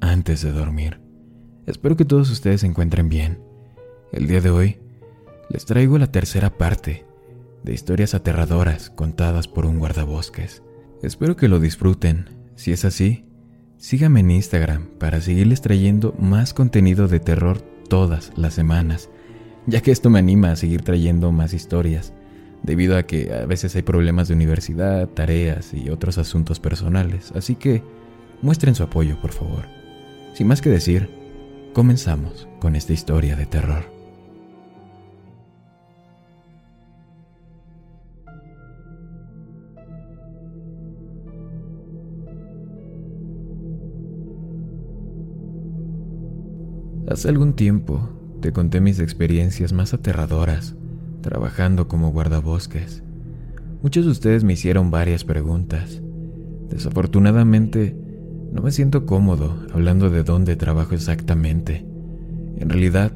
antes de dormir. Espero que todos ustedes se encuentren bien. El día de hoy les traigo la tercera parte de historias aterradoras contadas por un guardabosques. Espero que lo disfruten. Si es así, síganme en Instagram para seguirles trayendo más contenido de terror todas las semanas, ya que esto me anima a seguir trayendo más historias, debido a que a veces hay problemas de universidad, tareas y otros asuntos personales, así que muestren su apoyo, por favor. Sin más que decir, comenzamos con esta historia de terror. Hace algún tiempo te conté mis experiencias más aterradoras trabajando como guardabosques. Muchos de ustedes me hicieron varias preguntas. Desafortunadamente, no me siento cómodo hablando de dónde trabajo exactamente. En realidad,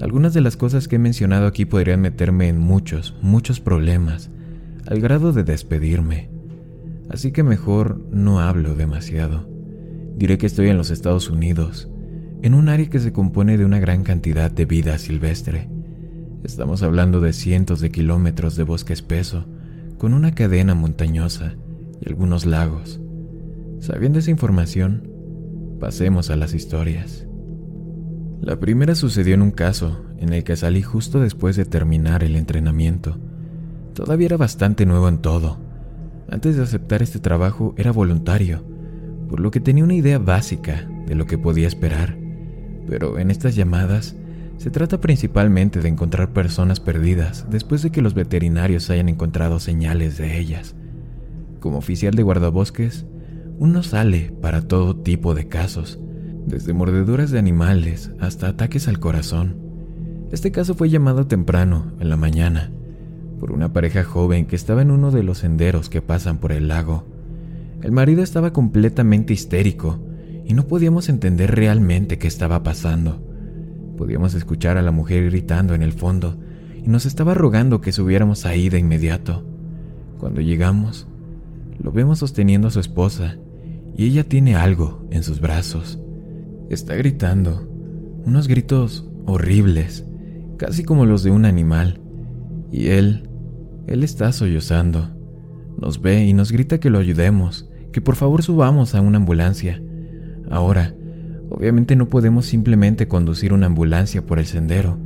algunas de las cosas que he mencionado aquí podrían meterme en muchos, muchos problemas, al grado de despedirme. Así que mejor no hablo demasiado. Diré que estoy en los Estados Unidos, en un área que se compone de una gran cantidad de vida silvestre. Estamos hablando de cientos de kilómetros de bosque espeso, con una cadena montañosa y algunos lagos. Sabiendo esa información, pasemos a las historias. La primera sucedió en un caso en el que salí justo después de terminar el entrenamiento. Todavía era bastante nuevo en todo. Antes de aceptar este trabajo era voluntario, por lo que tenía una idea básica de lo que podía esperar. Pero en estas llamadas se trata principalmente de encontrar personas perdidas después de que los veterinarios hayan encontrado señales de ellas. Como oficial de guardabosques, uno sale para todo tipo de casos, desde mordeduras de animales hasta ataques al corazón. Este caso fue llamado temprano, en la mañana, por una pareja joven que estaba en uno de los senderos que pasan por el lago. El marido estaba completamente histérico y no podíamos entender realmente qué estaba pasando. Podíamos escuchar a la mujer gritando en el fondo y nos estaba rogando que subiéramos ahí de inmediato. Cuando llegamos, lo vemos sosteniendo a su esposa y ella tiene algo en sus brazos. Está gritando, unos gritos horribles, casi como los de un animal. Y él, él está sollozando. Nos ve y nos grita que lo ayudemos, que por favor subamos a una ambulancia. Ahora, obviamente no podemos simplemente conducir una ambulancia por el sendero,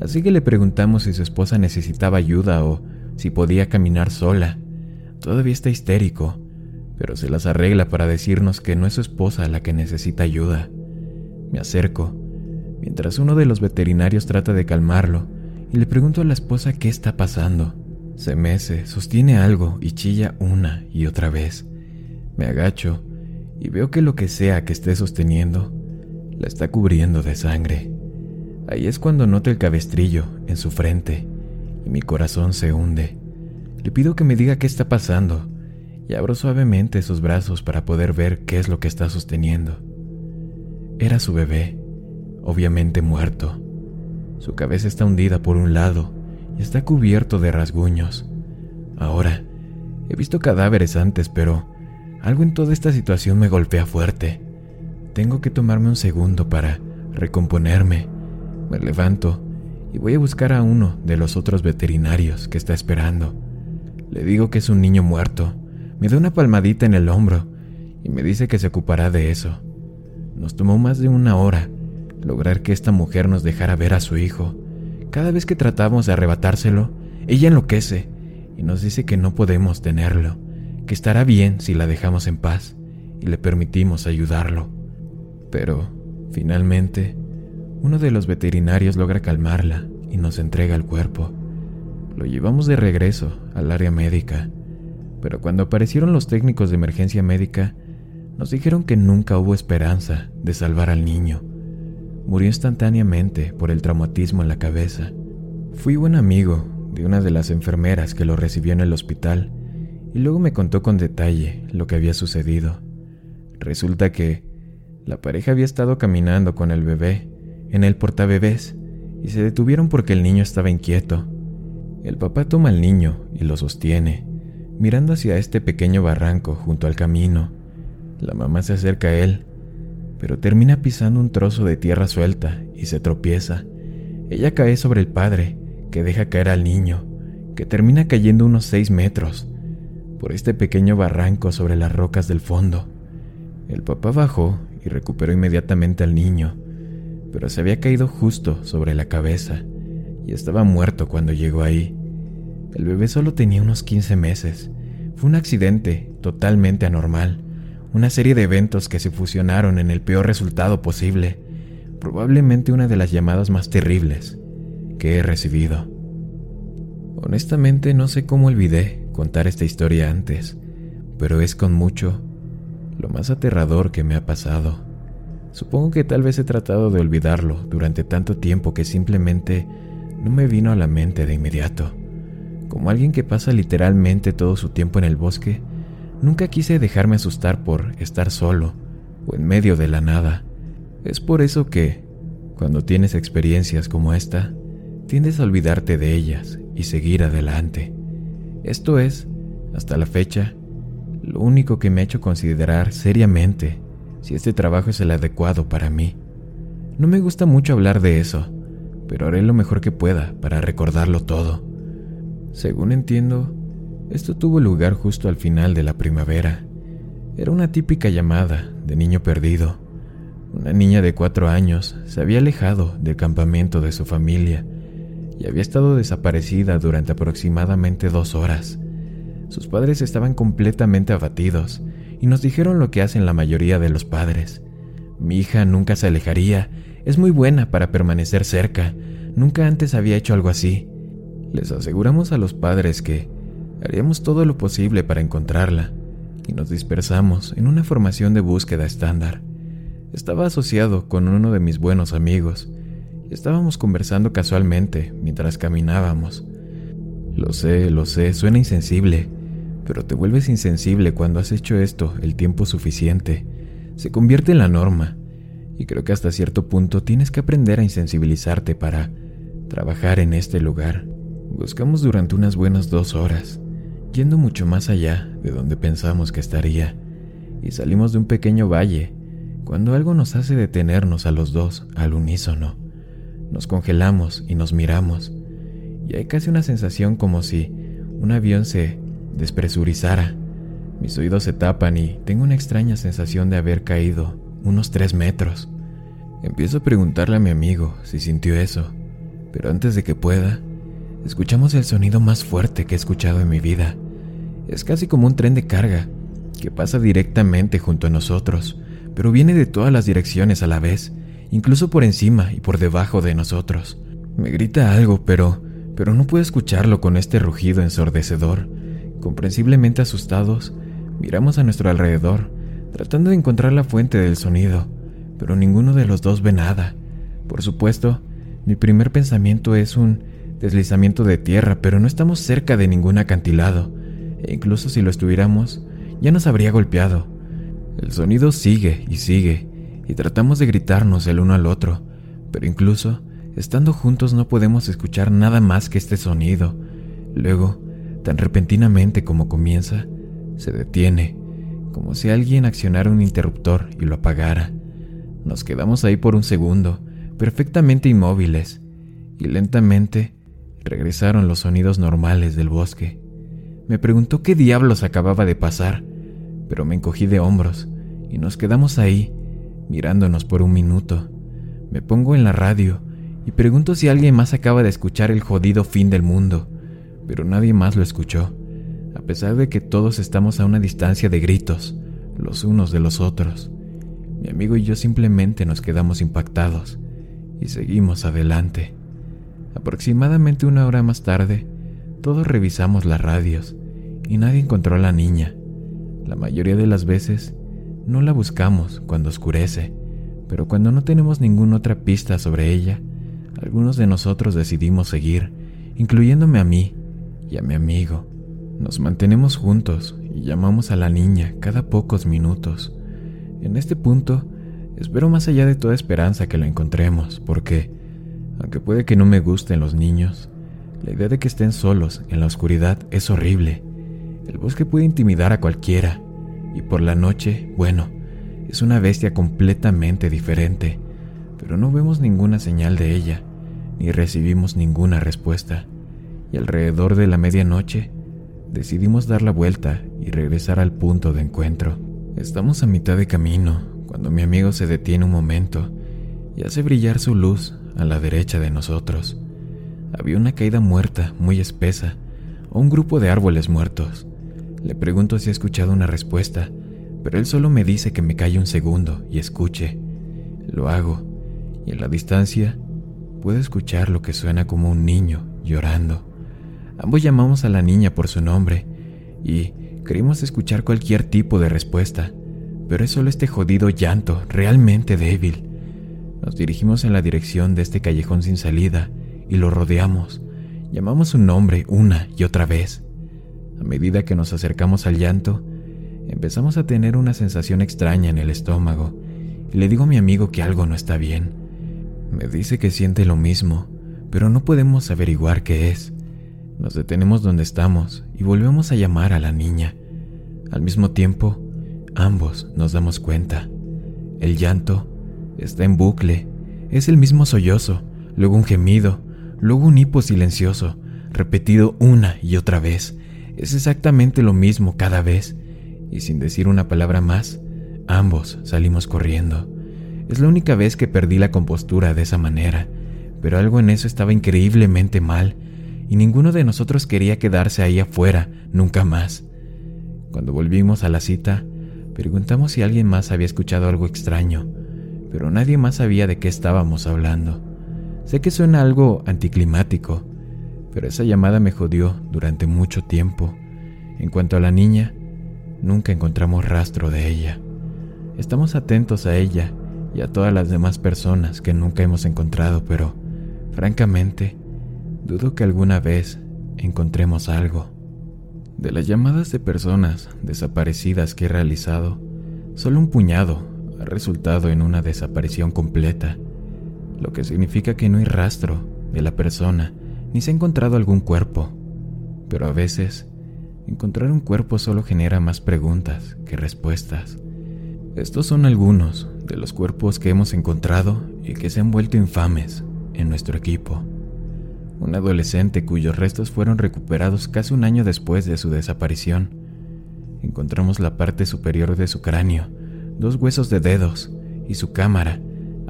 así que le preguntamos si su esposa necesitaba ayuda o si podía caminar sola. Todavía está histérico pero se las arregla para decirnos que no es su esposa la que necesita ayuda. Me acerco, mientras uno de los veterinarios trata de calmarlo, y le pregunto a la esposa qué está pasando. Se mece, sostiene algo y chilla una y otra vez. Me agacho y veo que lo que sea que esté sosteniendo la está cubriendo de sangre. Ahí es cuando noto el cabestrillo en su frente y mi corazón se hunde. Le pido que me diga qué está pasando y abro suavemente sus brazos para poder ver qué es lo que está sosteniendo. Era su bebé, obviamente muerto. Su cabeza está hundida por un lado y está cubierto de rasguños. Ahora, he visto cadáveres antes, pero algo en toda esta situación me golpea fuerte. Tengo que tomarme un segundo para recomponerme. Me levanto y voy a buscar a uno de los otros veterinarios que está esperando. Le digo que es un niño muerto me da una palmadita en el hombro y me dice que se ocupará de eso. Nos tomó más de una hora lograr que esta mujer nos dejara ver a su hijo. Cada vez que tratamos de arrebatárselo, ella enloquece y nos dice que no podemos tenerlo, que estará bien si la dejamos en paz y le permitimos ayudarlo. Pero, finalmente, uno de los veterinarios logra calmarla y nos entrega el cuerpo. Lo llevamos de regreso al área médica pero cuando aparecieron los técnicos de emergencia médica, Nos dijeron que nunca hubo esperanza de salvar al niño. Murió instantáneamente por el traumatismo en la cabeza. Fui buen amigo de una de las enfermeras que lo recibió en el hospital y luego me contó con detalle lo que había sucedido. Resulta que la pareja había estado caminando con el bebé en el portabebés y se detuvieron porque el niño estaba inquieto. El papá toma al niño y lo sostiene, mirando hacia este pequeño barranco junto al camino. La mamá se acerca a él, pero termina pisando un trozo de tierra suelta y se tropieza. Ella cae sobre el padre, que deja caer al niño, que termina cayendo unos seis metros, por este pequeño barranco sobre las rocas del fondo. El papá bajó y recuperó inmediatamente al niño, pero se había caído justo sobre la cabeza y estaba muerto cuando llegó ahí. El bebé solo tenía unos 15 meses. Fue un accidente totalmente anormal una serie de eventos que se fusionaron en el peor resultado posible, probablemente una de las llamadas más terribles que he recibido. Honestamente no sé cómo olvidé contar esta historia antes, pero es con mucho lo más aterrador que me ha pasado. Supongo que tal vez he tratado de olvidarlo durante tanto tiempo que simplemente no me vino a la mente de inmediato. Como alguien que pasa literalmente todo su tiempo en el bosque, Nunca quise dejarme asustar por estar solo o en medio de la nada. Es por eso que, cuando tienes experiencias como esta, tiendes a olvidarte de ellas y seguir adelante. Esto es, hasta la fecha, lo único que me ha hecho considerar seriamente si este trabajo es el adecuado para mí. No me gusta mucho hablar de eso, pero haré lo mejor que pueda para recordarlo todo. Según entiendo, esto tuvo lugar justo al final de la primavera. Era una típica llamada de niño perdido. Una niña de cuatro años se había alejado del campamento de su familia y había estado desaparecida durante aproximadamente dos horas. Sus padres estaban completamente abatidos y nos dijeron lo que hacen la mayoría de los padres. Mi hija nunca se alejaría, es muy buena para permanecer cerca, nunca antes había hecho algo así. Les aseguramos a los padres que, Haríamos todo lo posible para encontrarla y nos dispersamos en una formación de búsqueda estándar. Estaba asociado con uno de mis buenos amigos estábamos conversando casualmente mientras caminábamos. Lo sé, lo sé, suena insensible, pero te vuelves insensible cuando has hecho esto el tiempo suficiente. Se convierte en la norma y creo que hasta cierto punto tienes que aprender a insensibilizarte para trabajar en este lugar. Buscamos durante unas buenas dos horas yendo mucho más allá de donde pensamos que estaría, y salimos de un pequeño valle, cuando algo nos hace detenernos a los dos al unísono. Nos congelamos y nos miramos, y hay casi una sensación como si un avión se despresurizara. Mis oídos se tapan y tengo una extraña sensación de haber caído unos tres metros. Empiezo a preguntarle a mi amigo si sintió eso, pero antes de que pueda, escuchamos el sonido más fuerte que he escuchado en mi vida. Es casi como un tren de carga, que pasa directamente junto a nosotros, pero viene de todas las direcciones a la vez, incluso por encima y por debajo de nosotros. Me grita algo, pero pero no puedo escucharlo con este rugido ensordecedor. Comprensiblemente asustados, miramos a nuestro alrededor, tratando de encontrar la fuente del sonido, pero ninguno de los dos ve nada. Por supuesto, mi primer pensamiento es un deslizamiento de tierra, pero no estamos cerca de ningún acantilado e incluso si lo estuviéramos, ya nos habría golpeado. El sonido sigue y sigue, y tratamos de gritarnos el uno al otro, pero incluso estando juntos no podemos escuchar nada más que este sonido. Luego, tan repentinamente como comienza, se detiene, como si alguien accionara un interruptor y lo apagara. Nos quedamos ahí por un segundo, perfectamente inmóviles, y lentamente regresaron los sonidos normales del bosque. Me preguntó qué diablos acababa de pasar, pero me encogí de hombros y nos quedamos ahí, mirándonos por un minuto. Me pongo en la radio y pregunto si alguien más acaba de escuchar el jodido fin del mundo, pero nadie más lo escuchó, a pesar de que todos estamos a una distancia de gritos, los unos de los otros. Mi amigo y yo simplemente nos quedamos impactados y seguimos adelante. Aproximadamente una hora más tarde, todos revisamos las radios y nadie encontró a la niña. La mayoría de las veces No la buscamos cuando oscurece, pero cuando no tenemos ninguna otra pista sobre ella, algunos de nosotros decidimos seguir, incluyéndome a mí y a mi amigo. Nos mantenemos juntos y llamamos a la niña cada pocos minutos. En este punto, espero más allá de toda esperanza que la encontremos, porque, aunque puede que no me gusten los niños, la idea de que estén solos en la oscuridad es horrible. El bosque puede intimidar a cualquiera, y por la noche, bueno, es una bestia completamente diferente, pero no vemos ninguna señal de ella, ni recibimos ninguna respuesta. Y alrededor de la medianoche, decidimos dar la vuelta y regresar al punto de encuentro. Estamos a mitad de camino cuando mi amigo se detiene un momento y hace brillar su luz a la derecha de nosotros. Había una caída muerta muy espesa o un grupo de árboles muertos. Le pregunto si ha escuchado una respuesta, pero él solo me dice que me calle un segundo y escuche. Lo hago, y en la distancia puedo escuchar lo que suena como un niño llorando. Ambos llamamos a la niña por su nombre y queríamos escuchar cualquier tipo de respuesta, pero es solo este jodido llanto, realmente débil. Nos dirigimos en la dirección de este callejón sin salida y lo rodeamos. Llamamos su nombre una y otra vez. A medida que nos acercamos al llanto, empezamos a tener una sensación extraña en el estómago y le digo a mi amigo que algo no está bien. Me dice que siente lo mismo, pero no podemos averiguar qué es. Nos detenemos donde estamos y volvemos a llamar a la niña. Al mismo tiempo, ambos nos damos cuenta. El llanto está en bucle. Es el mismo sollozo, luego un gemido, luego un hipo silencioso, repetido una y otra vez. Es exactamente lo mismo cada vez. Y sin decir una palabra más, ambos salimos corriendo. Es la única vez que perdí la compostura de esa manera, pero algo en eso estaba increíblemente mal y ninguno de nosotros quería quedarse ahí afuera nunca más. Cuando volvimos a la cita, preguntamos si alguien más había escuchado algo extraño, pero nadie más sabía de qué estábamos hablando. Sé que suena algo anticlimático, pero esa llamada me jodió durante mucho tiempo. En cuanto a la niña, nunca encontramos rastro de ella. Estamos atentos a ella y a todas las demás personas que nunca hemos encontrado, pero, francamente, Dudo que alguna vez encontremos algo. De las llamadas de personas desaparecidas que he realizado, solo un puñado ha resultado en una desaparición completa, lo que significa que no hay rastro de la persona ni se ha encontrado algún cuerpo. Pero a veces, encontrar un cuerpo solo genera más preguntas que respuestas. Estos son algunos de los cuerpos que hemos encontrado y que se han vuelto infames en nuestro equipo un adolescente cuyos restos fueron recuperados casi un año después de su desaparición. Encontramos la parte superior de su cráneo, dos huesos de dedos y su cámara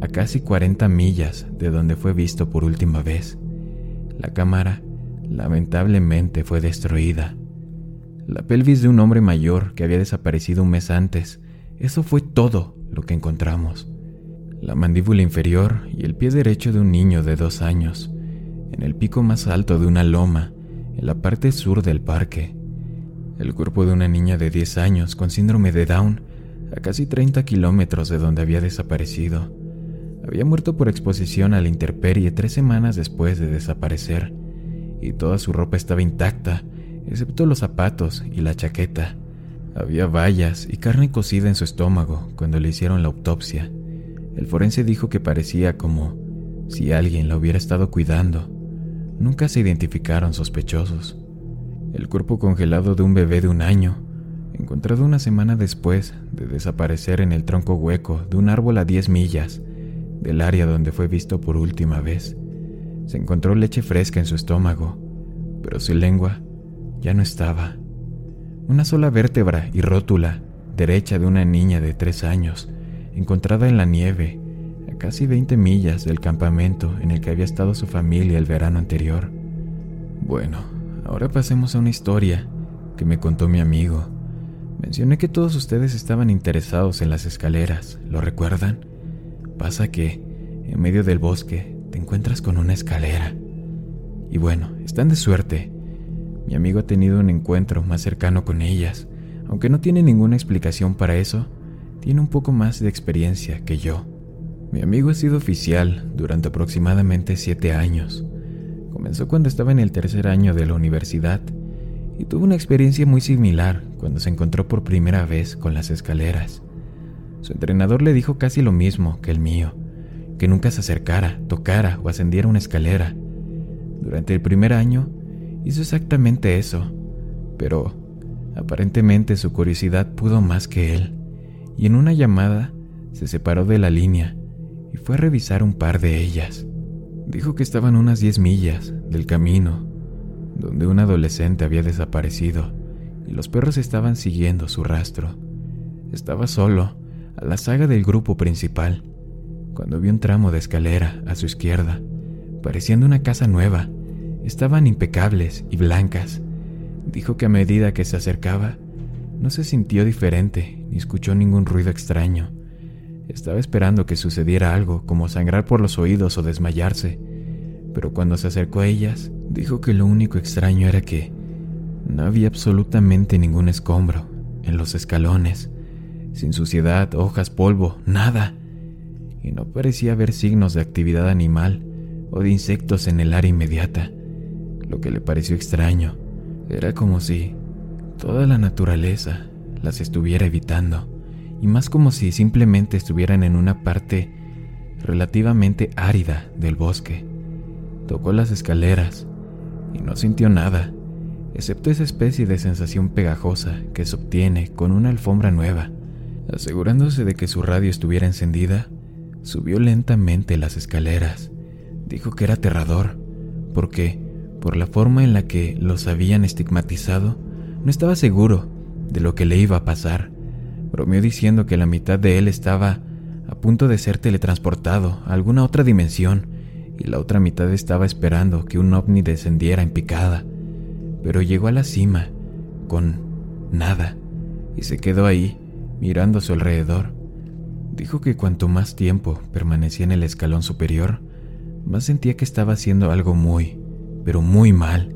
a casi 40 millas de donde fue visto por última vez. La cámara lamentablemente fue destruida. La pelvis de un hombre mayor que había desaparecido un mes antes, eso fue todo lo que encontramos. La mandíbula inferior y el pie derecho de un niño de dos años en el pico más alto de una loma, en la parte sur del parque. El cuerpo de una niña de 10 años con síndrome de Down, a casi 30 kilómetros de donde había desaparecido. Había muerto por exposición a la intemperie tres semanas después de desaparecer, y toda su ropa estaba intacta, excepto los zapatos y la chaqueta. Había vallas y carne cocida en su estómago cuando le hicieron la autopsia. El forense dijo que parecía como si alguien la hubiera estado cuidando Nunca se identificaron sospechosos. El cuerpo congelado de un bebé de un año, encontrado una semana después de desaparecer en el tronco hueco de un árbol a 10 millas del área donde fue visto por última vez. Se encontró leche fresca en su estómago, pero su lengua ya no estaba. Una sola vértebra y rótula derecha de una niña de tres años, encontrada en la nieve casi 20 millas del campamento en el que había estado su familia el verano anterior. Bueno, ahora pasemos a una historia que me contó mi amigo. Mencioné que todos ustedes estaban interesados en las escaleras, ¿lo recuerdan? Pasa que, en medio del bosque, te encuentras con una escalera. Y bueno, están de suerte. Mi amigo ha tenido un encuentro más cercano con ellas, aunque no tiene ninguna explicación para eso, tiene un poco más de experiencia que yo. Mi amigo ha sido oficial durante aproximadamente siete años. Comenzó cuando estaba en el tercer año de la universidad y tuvo una experiencia muy similar cuando se encontró por primera vez con las escaleras. Su entrenador le dijo casi lo mismo que el mío, que nunca se acercara, tocara o ascendiera una escalera. Durante el primer año hizo exactamente eso, pero aparentemente su curiosidad pudo más que él, y en una llamada se separó de la línea y fue a revisar un par de ellas. Dijo que estaban unas 10 millas del camino, donde un adolescente había desaparecido y los perros estaban siguiendo su rastro. Estaba solo, a la saga del grupo principal, cuando vio un tramo de escalera a su izquierda, pareciendo una casa nueva. Estaban impecables y blancas. Dijo que a medida que se acercaba, no se sintió diferente ni escuchó ningún ruido extraño. Estaba esperando que sucediera algo, como sangrar por los oídos o desmayarse, pero cuando se acercó a ellas, dijo que lo único extraño era que no había absolutamente ningún escombro en los escalones, sin suciedad, hojas, polvo, nada, y no parecía haber signos de actividad animal o de insectos en el área inmediata. Lo que le pareció extraño era como si toda la naturaleza las estuviera evitando y más como si simplemente estuvieran en una parte relativamente árida del bosque. Tocó las escaleras y no sintió nada, excepto esa especie de sensación pegajosa que se obtiene con una alfombra nueva. Asegurándose de que su radio estuviera encendida, subió lentamente las escaleras. Dijo que era aterrador, porque, por la forma en la que los habían estigmatizado, no estaba seguro de lo que le iba a pasar bromeó diciendo que la mitad de él estaba a punto de ser teletransportado a alguna otra dimensión y la otra mitad estaba esperando que un ovni descendiera en picada. Pero llegó a la cima con nada y se quedó ahí mirando a su alrededor. Dijo que cuanto más tiempo permanecía en el escalón superior, más sentía que estaba haciendo algo muy, pero muy mal.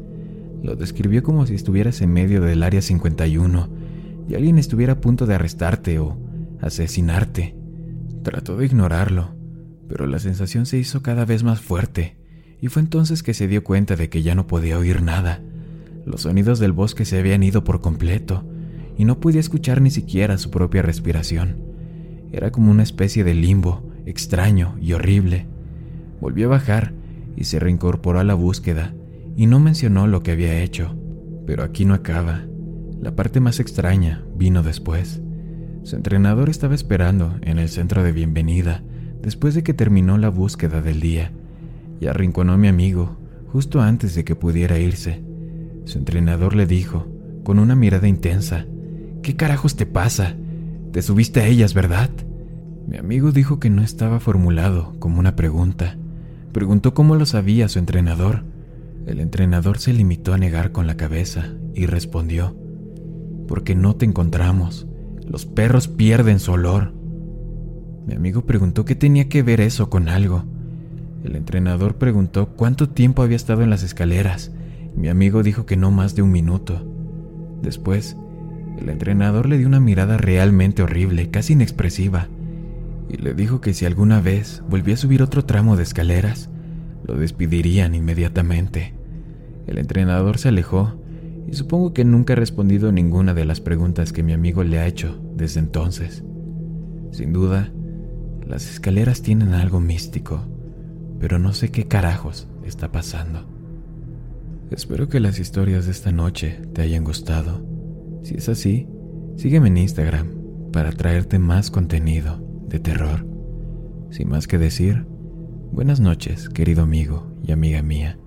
Lo describió como si estuvieras en medio del área 51 y alguien estuviera a punto de arrestarte o asesinarte. Trató de ignorarlo, pero la sensación se hizo cada vez más fuerte, y fue entonces que se dio cuenta de que ya no podía oír nada. Los sonidos del bosque se habían ido por completo, y no podía escuchar ni siquiera su propia respiración. Era como una especie de limbo, extraño y horrible. Volvió a bajar y se reincorporó a la búsqueda, y no mencionó lo que había hecho. Pero aquí no acaba. La parte más extraña vino después. Su entrenador estaba esperando en el centro de bienvenida después de que terminó la búsqueda del día y arrinconó a mi amigo justo antes de que pudiera irse. Su entrenador le dijo, con una mirada intensa, ¿Qué carajos te pasa? Te subiste a ellas, ¿verdad? Mi amigo dijo que no estaba formulado como una pregunta. Preguntó cómo lo sabía su entrenador. El entrenador se limitó a negar con la cabeza y respondió, porque no te encontramos. Los perros pierden su olor. Mi amigo preguntó qué tenía que ver eso con algo. El entrenador preguntó cuánto tiempo había estado en las escaleras. Mi amigo dijo que no más de un minuto. Después, el entrenador le dio una mirada realmente horrible, casi inexpresiva, y le dijo que si alguna vez volvía a subir otro tramo de escaleras, lo despedirían inmediatamente. El entrenador se alejó y supongo que nunca he respondido ninguna de las preguntas que mi amigo le ha hecho desde entonces. Sin duda, las escaleras tienen algo místico, pero no sé qué carajos está pasando. Espero que las historias de esta noche te hayan gustado. Si es así, sígueme en Instagram para traerte más contenido de terror. Sin más que decir, buenas noches, querido amigo y amiga mía.